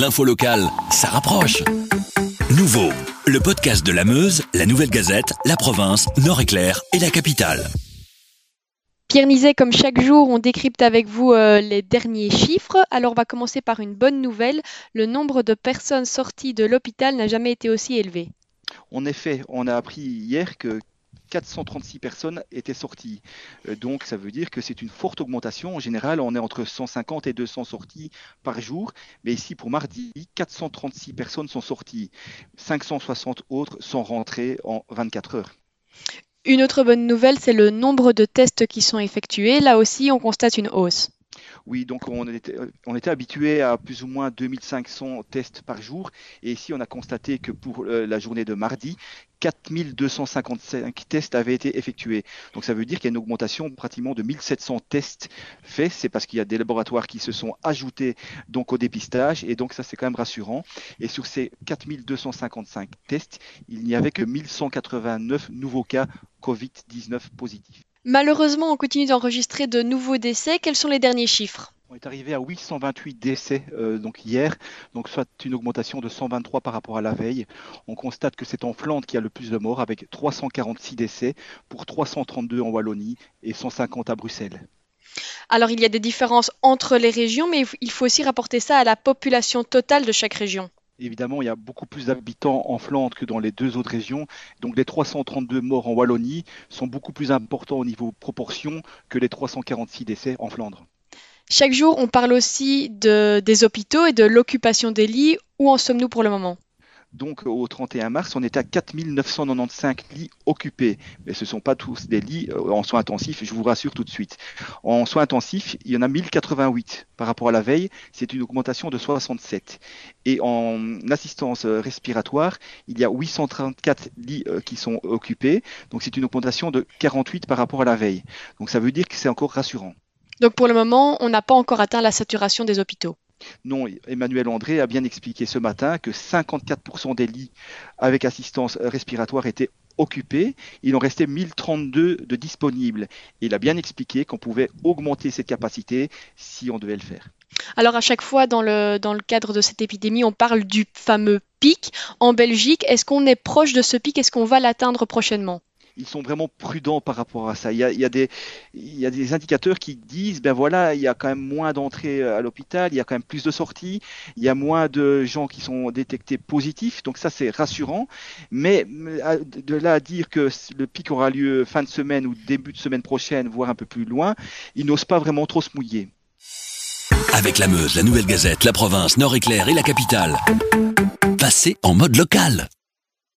l'info locale, ça rapproche. Nouveau, le podcast de la Meuse, la Nouvelle Gazette, la province, Nord-Éclair et la capitale. Pierre Nizet, comme chaque jour, on décrypte avec vous euh, les derniers chiffres. Alors, on va commencer par une bonne nouvelle. Le nombre de personnes sorties de l'hôpital n'a jamais été aussi élevé. En effet, on a appris hier que 436 personnes étaient sorties. Euh, donc ça veut dire que c'est une forte augmentation. En général, on est entre 150 et 200 sorties par jour. Mais ici, pour mardi, 436 personnes sont sorties. 560 autres sont rentrées en 24 heures. Une autre bonne nouvelle, c'est le nombre de tests qui sont effectués. Là aussi, on constate une hausse. Oui, donc on était, habitué à plus ou moins 2500 tests par jour. Et ici, on a constaté que pour euh, la journée de mardi, 4255 tests avaient été effectués. Donc ça veut dire qu'il y a une augmentation pratiquement de 1700 tests faits. C'est parce qu'il y a des laboratoires qui se sont ajoutés donc au dépistage et donc ça c'est quand même rassurant. Et sur ces 4255 tests, il n'y avait que 1189 nouveaux cas Covid-19 positifs. Malheureusement, on continue d'enregistrer de nouveaux décès. Quels sont les derniers chiffres? On est arrivé à 828 décès euh, donc hier, donc soit une augmentation de 123 par rapport à la veille. On constate que c'est en Flandre qui a le plus de morts avec 346 décès pour 332 en Wallonie et 150 à Bruxelles. Alors il y a des différences entre les régions, mais il faut aussi rapporter ça à la population totale de chaque région. Évidemment, il y a beaucoup plus d'habitants en Flandre que dans les deux autres régions. Donc les 332 morts en Wallonie sont beaucoup plus importants au niveau proportion que les 346 décès en Flandre. Chaque jour, on parle aussi de, des hôpitaux et de l'occupation des lits. Où en sommes-nous pour le moment? Donc au 31 mars, on est à 4995 lits occupés. Mais ce ne sont pas tous des lits euh, en soins intensifs, je vous rassure tout de suite. En soins intensifs, il y en a 1088 par rapport à la veille, c'est une augmentation de 67. Et en assistance euh, respiratoire, il y a 834 lits euh, qui sont occupés, donc c'est une augmentation de 48 par rapport à la veille. Donc ça veut dire que c'est encore rassurant. Donc pour le moment, on n'a pas encore atteint la saturation des hôpitaux. Non, Emmanuel André a bien expliqué ce matin que 54% des lits avec assistance respiratoire étaient occupés. Il en restait 1032 de disponibles. Il a bien expliqué qu'on pouvait augmenter cette capacité si on devait le faire. Alors à chaque fois dans le, dans le cadre de cette épidémie, on parle du fameux pic en Belgique. Est-ce qu'on est proche de ce pic? Est-ce qu'on va l'atteindre prochainement? Ils sont vraiment prudents par rapport à ça. Il y a, des, indicateurs qui disent, ben voilà, il y a quand même moins d'entrées euh, à l'hôpital, il y a quand même plus de sorties, il y a moins de gens qui sont détectés positifs, donc ça c'est rassurant. Mais de là à dire que le pic aura lieu fin de semaine ou début de semaine prochaine, voire un peu plus loin, ils n'osent pas vraiment trop se mouiller. Avec la Meuse, la Nouvelle Gazette, la province, Nord-Éclair et la capitale. Passez en mode local.